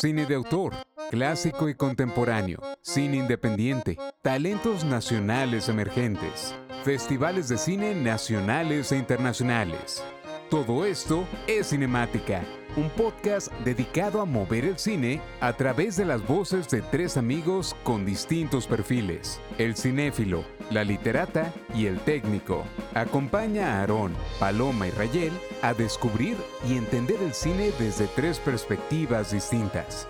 cine de autor, clásico y contemporáneo, cine independiente, talentos nacionales emergentes, festivales de cine nacionales e internacionales. Todo esto es Cinemática, un podcast dedicado a mover el cine a través de las voces de tres amigos con distintos perfiles, el cinéfilo, la literata y el técnico. Acompaña a Aarón, Paloma y Rayel a descubrir y entender el cine desde tres perspectivas distintas.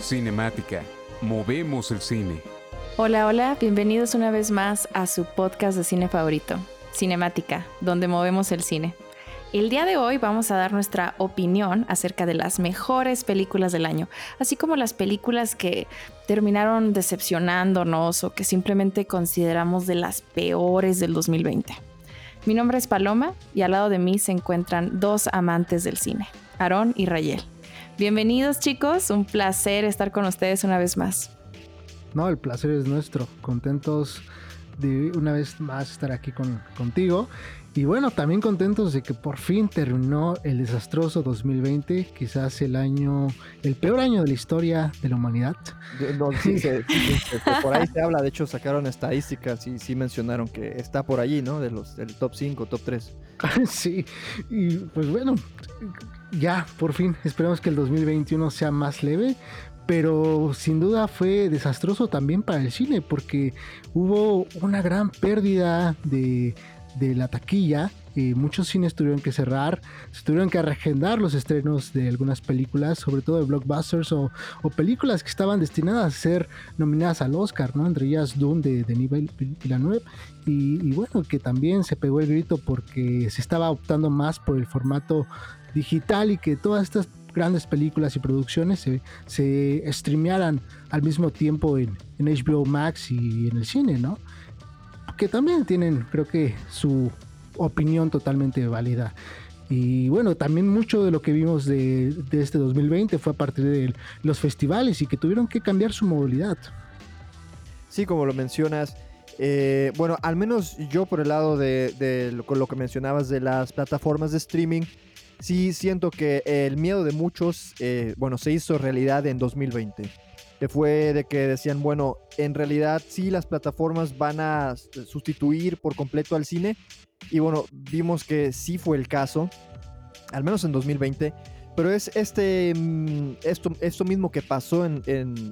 Cinemática, movemos el cine. Hola, hola, bienvenidos una vez más a su podcast de cine favorito, Cinemática, donde movemos el cine. El día de hoy vamos a dar nuestra opinión acerca de las mejores películas del año, así como las películas que terminaron decepcionándonos o que simplemente consideramos de las peores del 2020. Mi nombre es Paloma y al lado de mí se encuentran dos amantes del cine, Aarón y Rayel. Bienvenidos chicos, un placer estar con ustedes una vez más. No, el placer es nuestro, contentos de una vez más estar aquí con, contigo y bueno, también contentos de que por fin terminó el desastroso 2020, quizás el año, el peor año de la historia de la humanidad. sí, por ahí se habla, de hecho sacaron estadísticas y sí mencionaron que está por allí, ¿no? De los del top 5, top 3. sí, y pues bueno, ya, por fin, esperamos que el 2021 sea más leve, pero sin duda fue desastroso también para el cine porque hubo una gran pérdida de de la taquilla. y muchos cines tuvieron que cerrar, se tuvieron que reagendar los estrenos de algunas películas, sobre todo de blockbusters o, películas que estaban destinadas a ser nominadas al Oscar, ¿no? Entre ellas Doom de Denis Villeneuve y, y bueno, que también se pegó el grito porque se estaba optando más por el formato digital y que todas estas grandes películas y producciones se, se streamearan al mismo tiempo en, en HBO Max y en el cine, ¿no? Que también tienen, creo que, su opinión totalmente válida. Y bueno, también mucho de lo que vimos de, este 2020 fue a partir de los festivales y que tuvieron que cambiar su movilidad. Sí, como lo mencionas, eh, bueno, al menos yo por el lado de, lo que mencionabas de las plataformas de streaming, sí siento que el miedo de muchos, eh, bueno, se hizo realidad en 2020 fue de que decían, bueno, en realidad sí las plataformas van a sustituir por completo al cine. Y bueno, vimos que sí fue el caso, al menos en 2020. Pero es este, mm, esto, esto mismo que pasó en,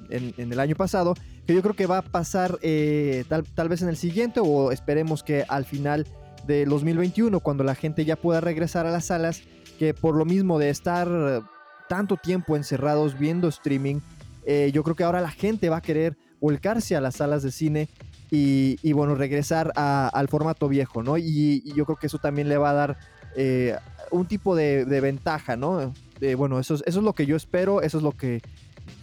el año pasado, que yo creo que va a pasar eh, tal, tal vez en el siguiente o esperemos que al final de 2021, cuando la gente ya pueda regresar a las salas, que por lo mismo de estar tanto tiempo encerrados viendo streaming, eh, yo creo que ahora la gente va a querer volcarse a las salas de cine y, bueno, regresar al formato viejo, ¿no? Y, yo creo que eso también le va a dar eh, un tipo de, ventaja, ¿no? bueno, eso es, eso es lo que yo espero, eso es lo que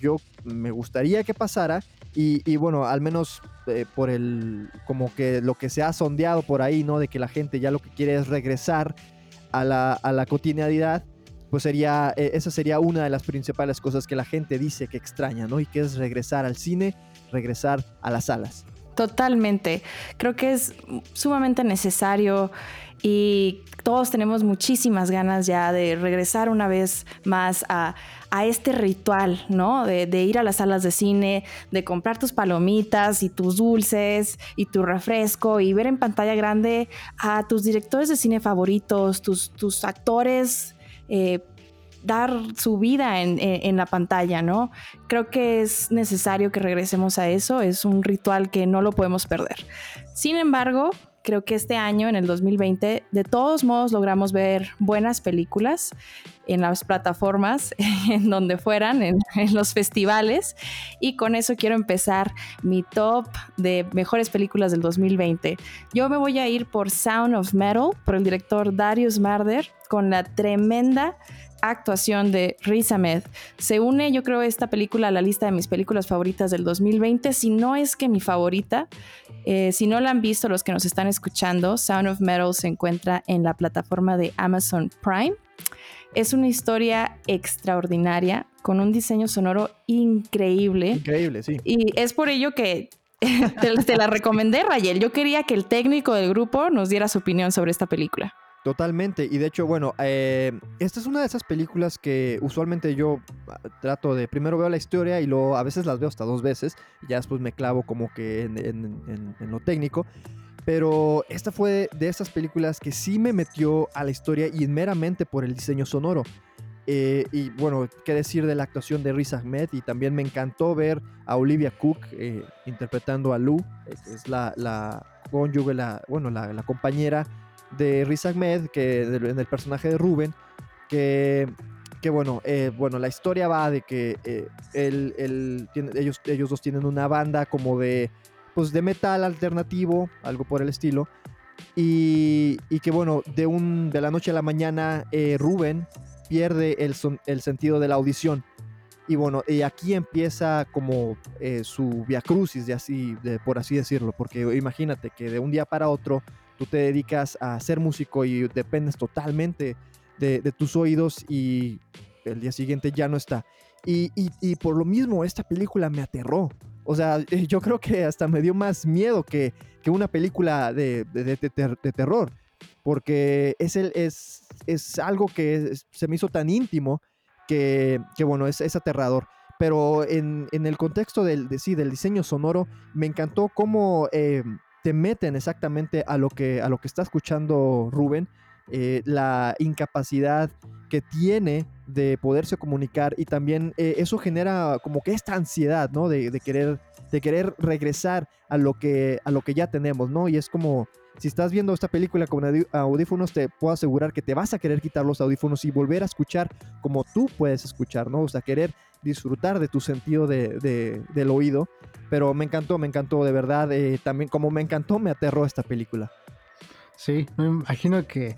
yo me gustaría que pasara. Y, bueno, al menos eh, por el, como que lo que se ha sondeado por ahí, ¿no? De que la gente ya lo que quiere es regresar a la, a la cotidianidad pues sería, eh, esa sería una de las principales cosas que la gente dice que extraña, ¿no? Y que es regresar al cine, regresar a las salas. Totalmente. Creo que es sumamente necesario y todos tenemos muchísimas ganas ya de regresar una vez más a, este ritual, ¿no? De, de, ir a las salas de cine, de comprar tus palomitas y tus dulces y tu refresco y ver en pantalla grande a tus directores de cine favoritos, tus, tus actores eh, dar su vida en, la pantalla, ¿no? Creo que es necesario que regresemos a eso, es un ritual que no lo podemos perder. Sin embargo, creo que este año, en el 2020, de todos modos logramos ver buenas películas en las plataformas, en donde fueran, en, en, los festivales. Y con eso quiero empezar mi top de mejores películas del 2020. Yo me voy a ir por Sound of Metal, por el director Darius Marder, con la tremenda actuación de Riz Ahmed. Se une, yo creo, esta película a la lista de mis películas favoritas del 2020, si no es que mi favorita. Eh, si no la han visto los que nos están escuchando, Sound of Metal se encuentra en la plataforma de Amazon Prime. Es una historia extraordinaria, con un diseño sonoro increíble. Increíble, sí. Y es por ello que te, te la recomendé, Rayel. Yo quería que el técnico del grupo nos diera su opinión sobre esta película. Totalmente, y de hecho, bueno, eh, esta es una de esas películas que usualmente yo ah, trato de, primero veo la historia y luego a veces las veo hasta dos veces, y ya después me clavo como que en, en- en lo técnico, pero esta fue de esas películas que sí me metió a la historia y meramente por el diseño sonoro. Eh, y bueno, qué decir de la actuación de Riz Ahmed, y también me encantó ver a Olivia Cook eh, interpretando a Lou, es la, la cónyuge, la, bueno, la, la compañera de Riz Ahmed, que en el personaje de Ruben, que, que bueno, eh, bueno, la historia va de que eh, él- él ellos, ellos dos tienen una banda como de, pues de metal alternativo, algo por el estilo, y, y que bueno, de, un, de la noche a la mañana, eh, Ruben pierde el, son- el sentido de la audición. Y bueno, y aquí empieza como eh, su viacrucis, de así, de, por así decirlo, porque imagínate que de un día para otro tú te dedicas a ser músico y dependes totalmente de, tus oídos y el día siguiente ya no está. Y, por lo mismo, esta película me aterró. O sea, yo creo que hasta me dio más miedo que, que una película de, de- de- de ter- de terror. Porque es, el, es, es algo que se me hizo tan íntimo que, que, bueno, es, es aterrador. Pero en, en el contexto del, de, sí, del diseño sonoro, me encantó cómo eh, te meten exactamente a lo que, a lo que está escuchando Rubén, eh, la incapacidad que tiene de poderse comunicar y también eh, eso genera como que esta ansiedad, ¿no? De, de querer, de querer regresar a lo, que, a lo que ya tenemos, ¿no? Y es como, si estás viendo esta película con audífonos, te puedo asegurar que te vas a querer quitar los audífonos y volver a escuchar como tú puedes escuchar, ¿no? O sea, querer disfrutar de tu sentido de, de- del oído. Pero me encantó, me encantó, de verdad. eh, también como me encantó, me aterró esta película. Sí, me imagino que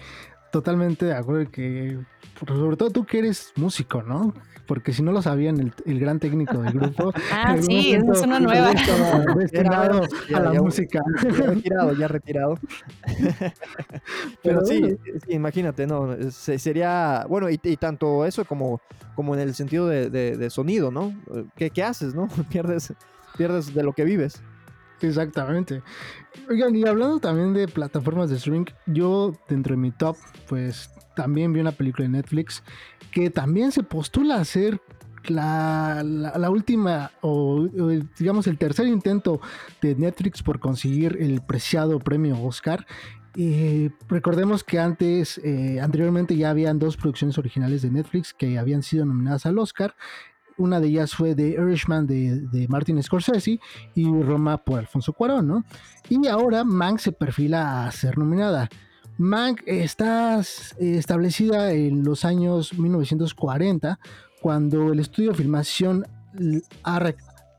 totalmente de acuerdo que, sobre todo tú que eres músico, ¿no? Porque si no lo sabían, el, el gran técnico del grupo. Ah, sí, esa es una momento nueva. destinado Ya, a la ya, música. Ya retirado, ya retirado. Pero Pero sí, bueno. sí, imagínate, ¿no? Se- Sería, bueno, y, y tanto eso como, como en el sentido de, de- de sonido, ¿no? ¿Qué, qué haces, no? pierdes, pierdes de lo que vives. Exactamente. Oigan, y hablando también de plataformas de streaming, yo dentro de mi top, pues también vi una película de Netflix que también se postula a ser la, última, o, digamos el tercer intento de Netflix por conseguir el preciado premio Oscar. Eh, recordemos que antes, eh, anteriormente ya habían dos producciones originales de Netflix que habían sido nominadas al Oscar. Una de ellas fue The Irishman de, de Martin Scorsese y Roma por Alfonso Cuarón, ¿no? Y ahora Mank se perfila a ser nominada. Mank está establecida en los años 1940, cuando el estudio de filmación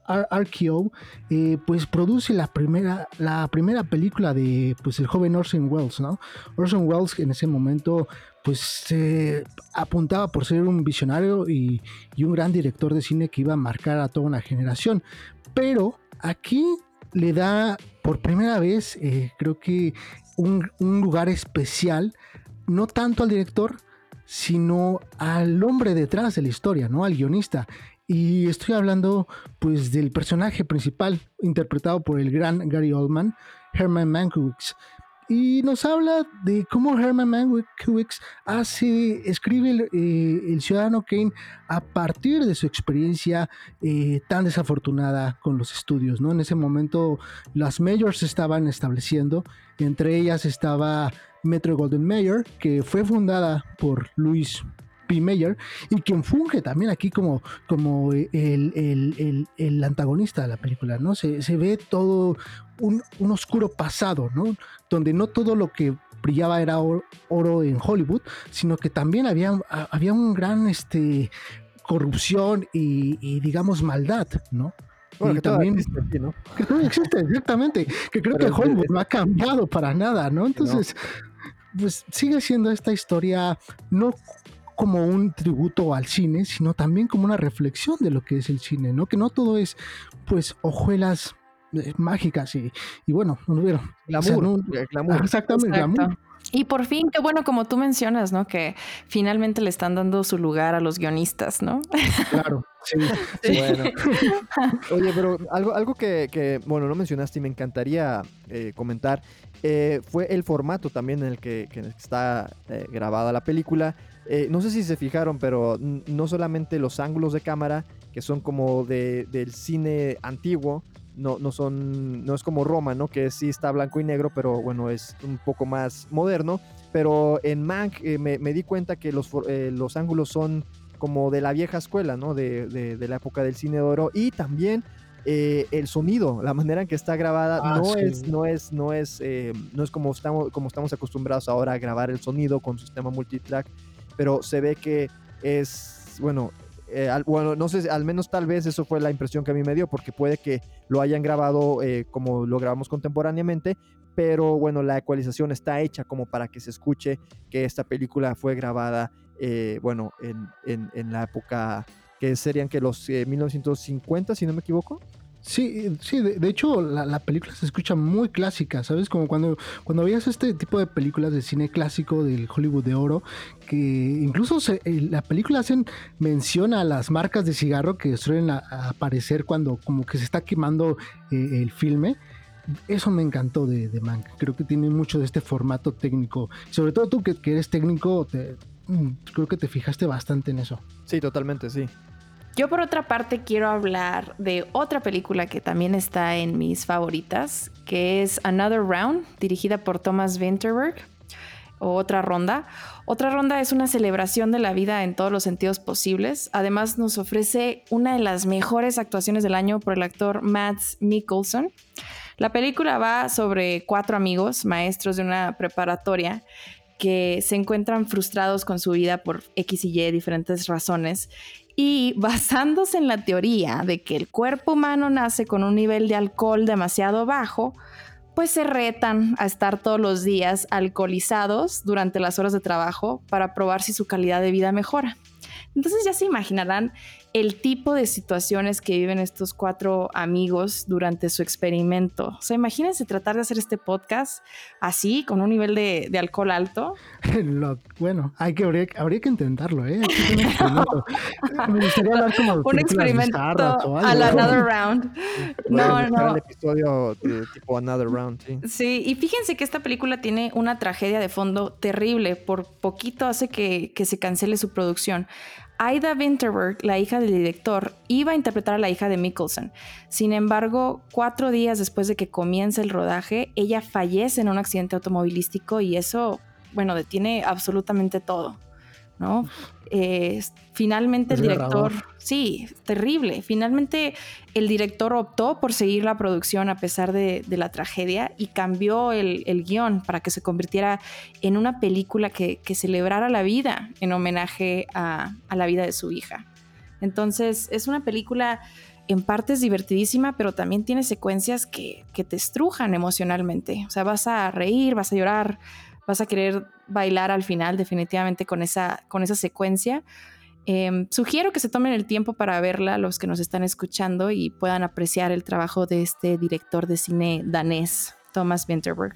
Ar- Ar- RKO eh, pues produce la primera, la primera película de pues, el joven Orson Welles, ¿no? Orson Welles en ese momento pues se apuntaba por ser un visionario y, y un gran director de cine que iba a marcar a toda una generación. Pero aquí le da por primera vez, eh, creo que un, un lugar especial, no tanto al director, sino al hombre detrás de la historia, ¿no? Al guionista. Y estoy hablando pues del personaje principal interpretado por el gran Gary Oldman, Herman Mankiewicz. Y nos habla de cómo Herman Mankiewicz hace, escribe el, eh, Ciudadano Kane a partir de su experiencia eh, tan desafortunada con los estudios, ¿no? En ese momento las majors se estaban estableciendo, entre ellas estaba Metro Golden Mayer, que fue fundada por Louis P. Mayer y quien funge también aquí como, como el, el- el- el antagonista de la película, ¿no? Se, se ve todo un, un oscuro pasado, ¿no? Donde no todo lo que brillaba era oro, oro en Hollywood, sino que también había, había un gran este, corrupción y, y, digamos maldad, ¿no? Bueno, Y que también- existe ¿no? que todavía existe, exactamente. Que creo Pero que Hollywood es- no ha cambiado para nada, ¿no? Entonces, pues sigue siendo esta historia no como un tributo al cine, sino también como una reflexión de lo que es el cine, ¿no? Que no todo es, pues, hojuelas eh, mágicas y, y bueno, bueno, Glamour, o sea, no- glamour. exactamente, Exacto. glamour. Y por fin, qué bueno, como tú mencionas, ¿no? Que finalmente le están dando su lugar a los guionistas, ¿no? Claro, sí. Bueno. Oye, pero algo, algo que, bueno, no mencionaste y me encantaría eh, comentar, eh, fue el formato también en el que, está eh, grabada la película. No sé si se fijaron, pero no solamente los ángulos de cámara, que son como de, del cine antiguo, no, no son, no es como Roma, ¿no? Que sí está blanco y negro, pero bueno, es un poco más moderno. Pero en Mank eh, me, di cuenta que los, eh, los ángulos son como de la vieja escuela, ¿no? De, la época del cine de oro. Y también eh, el sonido, la manera en que está grabada, ah, no, es, no es, no es, no es como estamos, como estamos acostumbrados ahora a grabar el sonido con sistema multitrack, pero se ve que es, bueno, eh, bueno, no sé, al menos tal vez eso fue la impresión que a mí me dio, porque puede que lo hayan grabado eh, como lo grabamos contemporáneamente, pero bueno, la ecualización está hecha como para que se escuche que esta película fue grabada, eh, bueno, en, en, la época que serían que los 1950, si no me equivoco. Sí, sí, de, hecho la, película se escucha muy clásica, ¿sabes? Como cuando, cuando veías este tipo de películas de cine clásico del Hollywood de oro, que incluso la película hacen mención a las marcas de cigarro que suelen aparecer cuando como que se está quemando eh, el filme. Eso me encantó de, de Mank. Creo que tiene mucho de este formato técnico. Sobre todo tú que, que eres técnico, mm, creo que te fijaste bastante en eso. Sí, totalmente, sí. Yo por otra parte quiero hablar de otra película que también está en mis favoritas, que es Another Round, dirigida por Thomas Winterberg, o Otra Ronda. Otra Ronda es una celebración de la vida en todos los sentidos posibles. Además nos ofrece una de las mejores actuaciones del año por el actor Mads Mikkelsen. La película va sobre cuatro amigos, maestros de una preparatoria, que se encuentran frustrados con su vida por X y Y diferentes razones y basándose en la teoría de que el cuerpo humano nace con un nivel de alcohol demasiado bajo, pues se retan a estar todos los días alcoholizados durante las horas de trabajo para probar si su calidad de vida mejora. Entonces ya se imaginarán el tipo de situaciones que viven estos cuatro amigos durante su experimento. O sea, imagínense tratar de hacer este podcast así, con un nivel de, alcohol alto. bueno, hay que, habría, que intentarlo, ¿eh? un experimento. un experimento a la Another Round. no, no. El episodio tipo Another Round, sí. Sí, y fíjense que esta película tiene una tragedia de fondo terrible. Por poquito hace que, que se cancele su producción. Aida Winterberg, la hija del director, iba a interpretar a la hija de Mickelson. Sin embargo, cuatro días después de que comience el rodaje, ella fallece en un accidente automovilístico y eso, bueno, detiene absolutamente todo. ¿No? Eh, finalmente el director, sí, terrible, finalmente el director optó por seguir la producción a pesar de, la tragedia y cambió el, guion para que se convirtiera en una película que, celebrara la vida en homenaje a, la vida de su hija. Entonces es una película en partes divertidísima, pero también tiene secuencias que, que te estrujan emocionalmente. O sea, vas a reír, vas a llorar, vas a querer bailar al final definitivamente con esa, con esa secuencia. Em, sugiero que se tomen el tiempo para verla los que nos están escuchando y puedan apreciar el trabajo de este director de cine danés, Thomas Winterberg.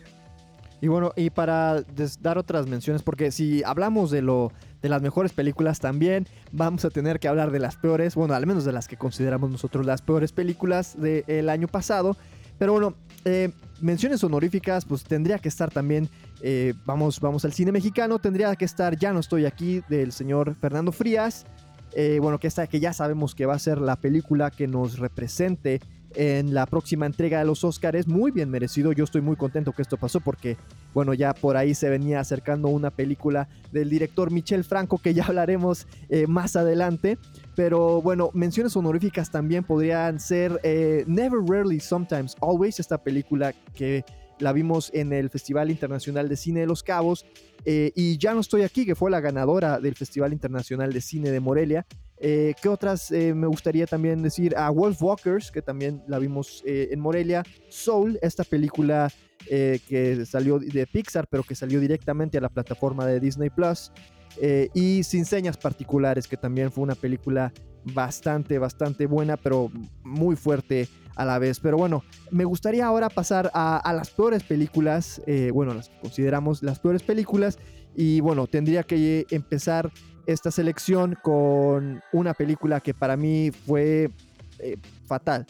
Y bueno, y para dar otras menciones, porque si hablamos de lo de las mejores películas también, vamos a tener que hablar de las peores, bueno, al menos de las que consideramos nosotros las peores películas del año pasado. Pero bueno, eh, menciones honoríficas, pues tendría que estar también, eh, vamos, vamos al cine mexicano, tendría que estar Ya no estoy aquí del señor Fernando Frías, eh, bueno, que, está, que ya sabemos que va a ser la película que nos represente en la próxima entrega de los Oscars, muy bien merecido, yo estoy muy contento que esto pasó porque, bueno, ya por ahí se venía acercando una película del director Michel Franco que ya hablaremos más adelante, pero bueno, menciones honoríficas también podrían ser eh, Never Rarely Sometimes Always, esta película que la vimos en el Festival Internacional de Cine de Los Cabos. Eh, y Ya no estoy aquí, que fue la ganadora del Festival Internacional de Cine de Morelia. Eh, ¿Qué otras me gustaría también decir? A Wolf Walkers, que también la vimos en Morelia. Soul, esta película que salió de Pixar, pero que salió directamente a la plataforma de Disney Plus. Eh, y Sin Señas Particulares, que también fue una película bastante, bastante buena, pero muy fuerte a la vez. Pero bueno, me gustaría ahora pasar a, las peores películas, eh, bueno, las consideramos las peores películas. Y bueno, tendría que empezar esta selección con una película que para mí fue eh, fatal.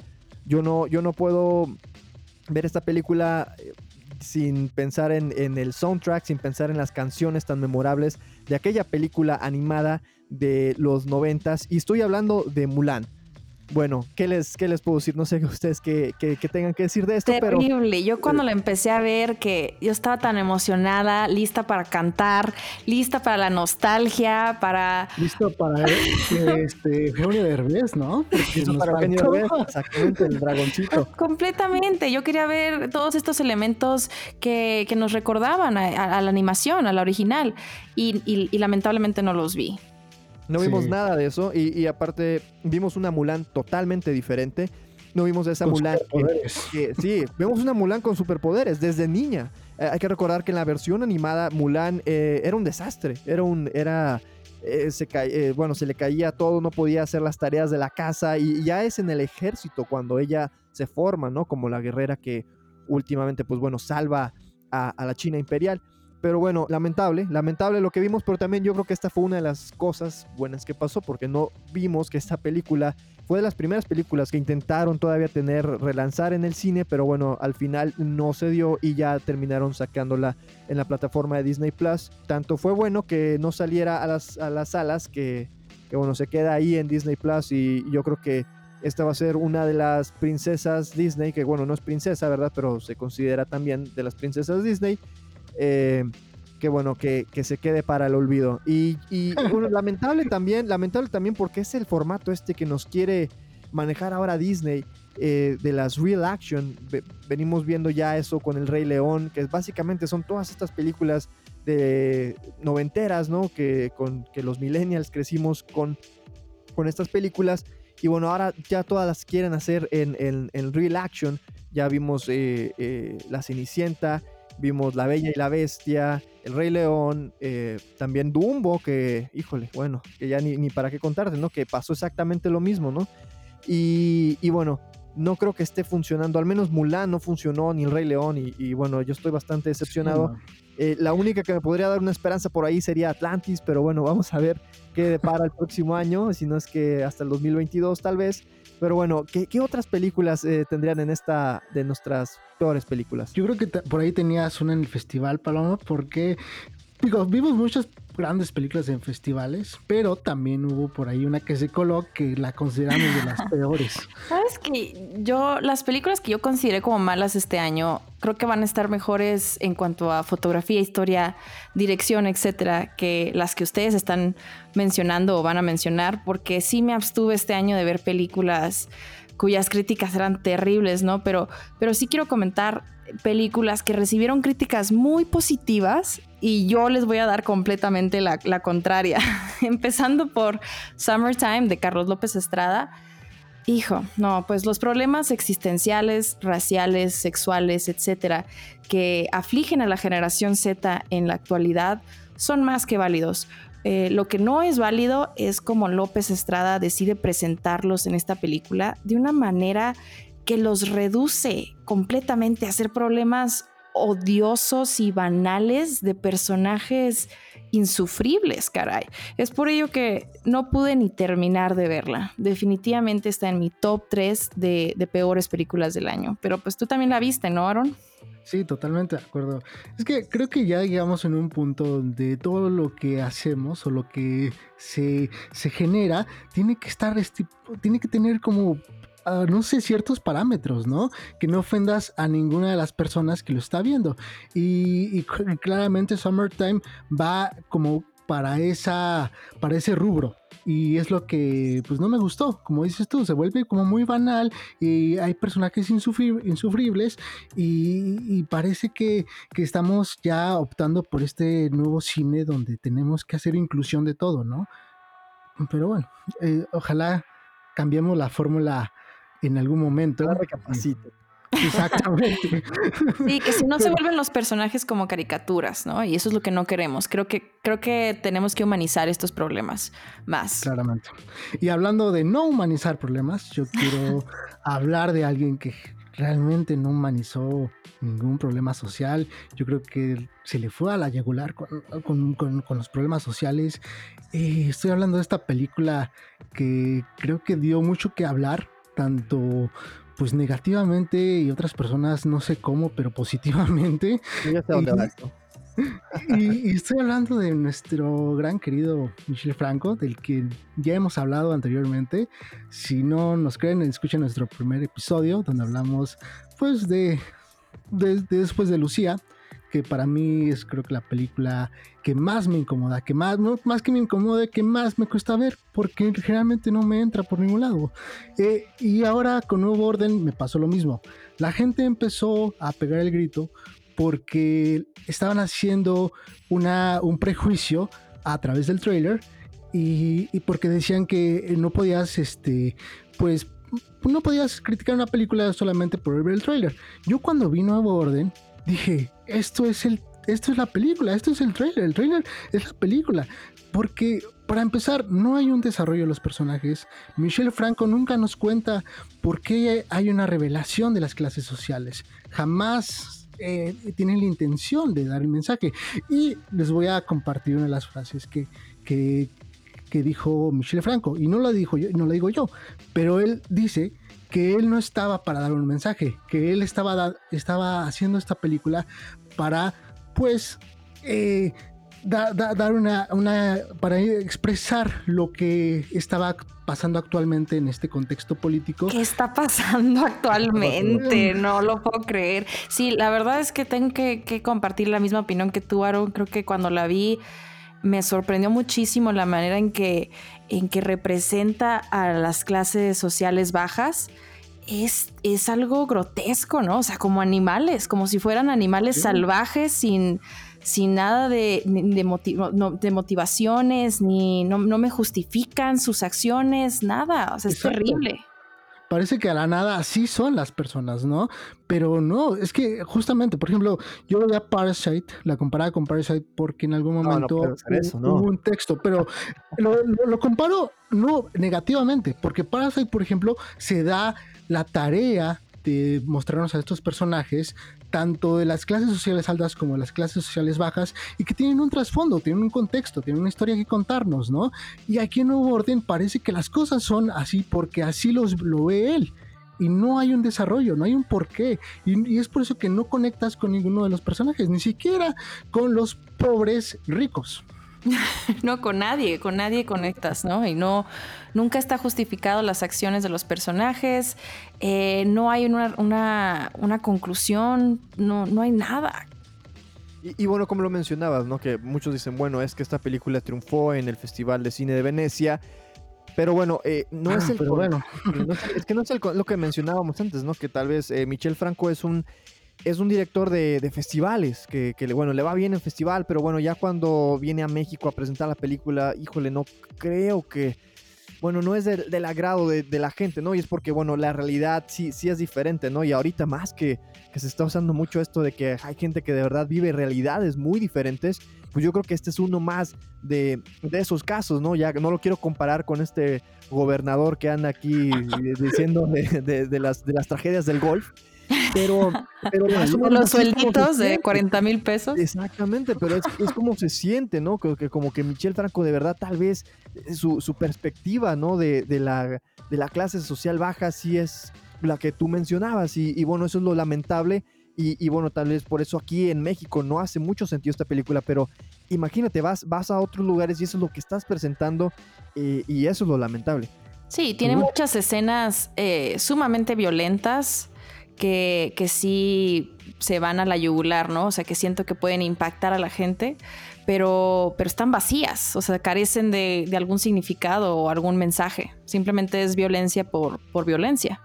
Yo no, yo no puedo ver esta película eh, sin pensar en, en, el soundtrack, sin pensar en las canciones tan memorables de aquella película animada de los noventas. Y estoy hablando de Mulan. Bueno, ¿qué les, qué les puedo decir? No sé ustedes qué, tengan que decir de esto, Terrible. Yo cuando la empecé a ver, que yo estaba tan emocionada, lista para cantar, lista para la nostalgia, para... Listo para este, Eugenio Derbez, ¿no? Listo para Eugenio Derbez, exactamente, el dragoncito. Completamente. Yo quería ver todos estos elementos que, que nos recordaban a, la animación, a la original, y lamentablemente no los vi. No vimos nada de eso y, aparte vimos una Mulan totalmente diferente. No vimos esa Mulan que, sí, vemos una Mulan con superpoderes desde niña. Eh, hay que recordar que en la versión animada Mulan eh, era un desastre, era un era eh, se bueno, se le caía todo, no podía hacer las tareas de la casa y ya es en el ejército cuando ella se forma, ¿no? Como la guerrera que últimamente, pues bueno, salva a la China imperial. Pero bueno, lamentable, lamentable lo que vimos, pero también yo creo que esta fue una de las cosas buenas que pasó, porque no vimos que esta película fue de las primeras películas que intentaron todavía tener, relanzar en el cine, pero bueno, al final no se dio y ya terminaron sacándola en la plataforma de Disney Plus. Tanto fue bueno que no saliera a las, a las salas, que, que bueno, se queda ahí en Disney Plus y yo creo que esta va a ser una de las princesas Disney, que bueno, no es princesa, ¿verdad? Pero se considera también de las princesas Disney eh, que bueno, que, se quede para el olvido. Y, bueno, lamentable también, lamentable también porque es el formato este que nos quiere manejar ahora Disney eh, de las real action. venimos viendo ya eso con El Rey León, que básicamente son todas estas películas de noventeras, ¿no? Que con que los millennials crecimos con, con estas películas. Y bueno, ahora ya todas las quieren hacer en, en, real action. Ya vimos eh, La Cenicienta, Vimos La Bella y la Bestia, El Rey León, eh, también Dumbo, que, híjole, bueno, que ya ni, para qué contarte, ¿no? Que pasó exactamente lo mismo, ¿no? Y, bueno, no creo que esté funcionando, al menos Mulan no funcionó, ni El Rey León, y, bueno, yo estoy bastante decepcionado. Eh, la única que me podría dar una esperanza por ahí sería Atlantis, pero bueno, vamos a ver qué depara el próximo año, si no es que hasta el 2022 tal vez. Pero bueno, ¿qué, otras películas eh, tendrían en esta de nuestras peores películas? Yo creo que por ahí tenías una en el festival, Paloma, porque digo, vimos muchas grandes películas en festivales, pero también hubo por ahí una que se coló que la consideramos de las peores. Sabes que yo, las películas que yo consideré como malas este año, creo que van a estar mejores en cuanto a fotografía, historia, dirección, etcétera, que las que ustedes están mencionando o van a mencionar, porque sí me abstuve este año de ver películas cuyas críticas eran terribles, ¿no? Pero, pero sí quiero comentar películas que recibieron críticas muy positivas y yo les voy a dar completamente la, contraria. Empezando por Summertime de Carlos López Estrada. Hijo, no, pues los problemas existenciales, raciales, sexuales, etcétera, que afligen a la generación Z en la actualidad son más que válidos. Eh, lo que no es válido es como López Estrada decide presentarlos en esta película de una manera que los reduce completamente a ser problemas odiosos y banales de personajes insufribles, caray. Es por ello que no pude ni terminar de verla. Definitivamente está en mi top 3 de, de peores películas del año. Pero pues tú también la viste, ¿no, Aaron? Sí, totalmente de acuerdo. Es que creo que ya llegamos en un punto donde todo lo que hacemos o lo que se, se genera tiene que estar, tiene que tener como No sé, ciertos parámetros, ¿no? Que no ofendas a ninguna de las personas que lo está viendo. Y, claramente Summertime va como para esa para ese rubro y es lo que pues no me gustó como dices tú se vuelve como muy banal y hay personajes insufribles y, parece que, estamos ya optando por este nuevo cine donde tenemos que hacer inclusión de todo no pero bueno eh, ojalá cambiemos la fórmula en algún momento. recapacite. Exactamente. Sí, que si no se vuelven los personajes como caricaturas, ¿no? Y eso es lo que no queremos. Creo que, creo que tenemos que humanizar estos problemas más. Claramente. Y hablando de no humanizar problemas, yo quiero hablar de alguien que realmente no humanizó ningún problema social. Yo creo que se le fue a la yugular con, con, los problemas sociales. Eh, estoy hablando de esta película que creo que dio mucho que hablar, tanto pues negativamente y otras personas no sé cómo, pero positivamente. y, estoy hablando de nuestro gran querido Michel Franco, del que ya hemos hablado anteriormente. Si no nos creen, escuchen nuestro primer episodio donde hablamos pues de, de después de Lucía que para mí es creo que la película que más me incomoda, que más, no, más que me incomode, que más me cuesta ver, porque generalmente no me entra por ningún lado. Eh, y ahora con Nuevo Orden me pasó lo mismo. La gente empezó a pegar el grito porque estaban haciendo una, un prejuicio a través del trailer y, y porque decían que no podías, este, pues no podías criticar una película solamente por ver el trailer. Yo cuando vi Nuevo Orden dije, esto es el esto es la película, esto es el trailer, el trailer es la película. Porque para empezar, no hay un desarrollo de los personajes. Michelle Franco nunca nos cuenta por qué hay una revelación de las clases sociales. Jamás eh, tienen la intención de dar el mensaje. Y les voy a compartir una de las frases que, que, dijo Michelle Franco. Y no la, dijo yo, no la digo yo, pero él dice que él no estaba para dar un mensaje, que él estaba, estaba haciendo esta película para, pues, eh, dar una, una, para expresar lo que estaba pasando actualmente en este contexto político. ¿Qué está pasando actualmente? No lo puedo creer. Sí, la verdad es que tengo que, que compartir la misma opinión que tú, Aaron. Creo que cuando la vi me sorprendió muchísimo la manera en que, en que representa a las clases sociales bajas. Es, es algo grotesco, ¿no? O sea, como animales, como si fueran animales salvajes sin, sin nada de, de, motivaciones, ni no, me justifican sus acciones, nada. O sea, es terrible parece que a la nada así son las personas, ¿no? Pero no, es que justamente, por ejemplo, yo veía Parasite, la comparaba con Parasite porque en algún momento hubo un texto, pero lo, comparo no negativamente, porque Parasite, por ejemplo, se da la tarea de mostrarnos a estos personajes tanto de las clases sociales altas como de las clases sociales bajas y que tienen un trasfondo, tienen un contexto, tienen una historia que contarnos, ¿no? Y aquí en Nuevo Orden parece que las cosas son así porque así los, lo ve él y no hay un desarrollo, no hay un porqué. Y, y, es por eso que no conectas con ninguno de los personajes, ni siquiera con los pobres ricos. no, con nadie, con nadie conectas, ¿no? Y no, nunca está justificado las acciones de los personajes, eh, no hay una, una, conclusión, no, no hay nada. Y, bueno, como lo mencionabas, ¿no? Que muchos dicen, bueno, es que esta película triunfó en el Festival de Cine de Venecia. Pero bueno, eh, no, es el, bueno. es, que no es lo que mencionábamos antes, ¿no? Que tal vez eh, Michel Franco es un es un director de, festivales, que, bueno, le va bien en festival, pero bueno, ya cuando viene a México a presentar la película, híjole, no creo que, bueno, no es del, agrado de, la gente, ¿no? Y es porque, bueno, la realidad sí, sí es diferente, ¿no? Y ahorita más que, que se está usando mucho esto de que hay gente que de verdad vive realidades muy diferentes, pues yo creo que este es uno más de, de esos casos, ¿no? Ya no lo quiero comparar con este gobernador que anda aquí diciendo de, de las, de las tragedias del golf, pero, pero los suelditos de 40 mil pesos. Exactamente, pero es, es, como se siente, ¿no? Que, como que Michel Franco de verdad tal vez eh, su, su perspectiva, ¿no? De, de, la, de la clase social baja sí es la que tú mencionabas y, y bueno, eso es lo lamentable y, y, bueno, tal vez por eso aquí en México no hace mucho sentido esta película, pero imagínate, vas, vas a otros lugares y eso es lo que estás presentando eh, y eso es lo lamentable. Sí, tiene muchas escenas eh, sumamente violentas que, que sí se van a la yugular, ¿no? O sea, que siento que pueden impactar a la gente, pero, pero están vacías, o sea, carecen de, algún significado o algún mensaje. Simplemente es violencia por, por violencia.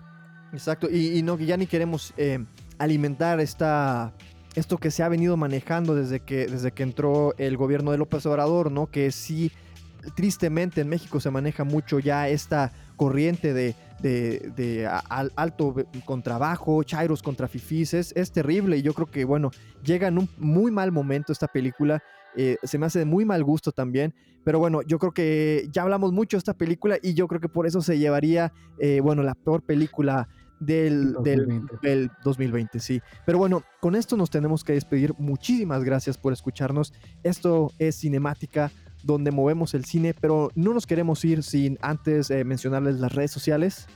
Exacto, y, no, ya ni queremos eh, alimentar esta, esto que se ha venido manejando desde que, desde que entró el gobierno de López Obrador, ¿no? Que sí tristemente en México se maneja mucho ya esta corriente de, de, alto contra bajo, chairos contra fifís, es, es, terrible y yo creo que, bueno, llega en un muy mal momento esta película, eh, se me hace de muy mal gusto también, pero bueno, yo creo que ya hablamos mucho de esta película y yo creo que por eso se llevaría, eh, bueno, la peor película del 2020. Del, 2020, sí. Pero bueno, con esto nos tenemos que despedir. Muchísimas gracias por escucharnos. Esto es Cinemática, donde movemos el cine, pero no nos queremos ir sin antes eh, mencionarles las redes sociales.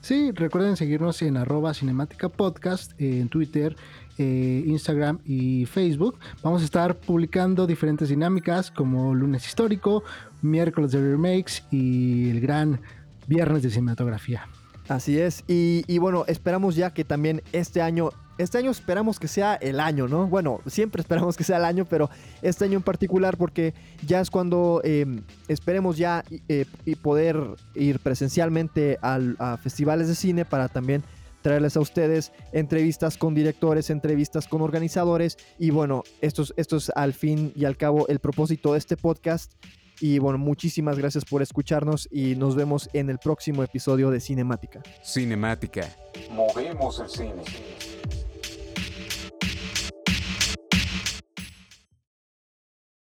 Sí, recuerden seguirnos en arroba cinemática podcast en Twitter, eh, Instagram y Facebook. Vamos a estar publicando diferentes dinámicas como lunes histórico, miércoles de remakes y el gran viernes de cinematografía. Así es, y, bueno, esperamos ya que también este año este año esperamos que sea el año, ¿no? Bueno, siempre esperamos que sea el año, pero este año en particular porque ya es cuando em, esperemos ya eh, y poder ir presencialmente a festivales de cine para también traerles a ustedes entrevistas con directores, entrevistas con organizadores y bueno, esto esto es al fin y al cabo el propósito de este podcast y bueno, muchísimas gracias por escucharnos y nos vemos en el próximo episodio de Cinemática. Cinemática. Movemos el cine.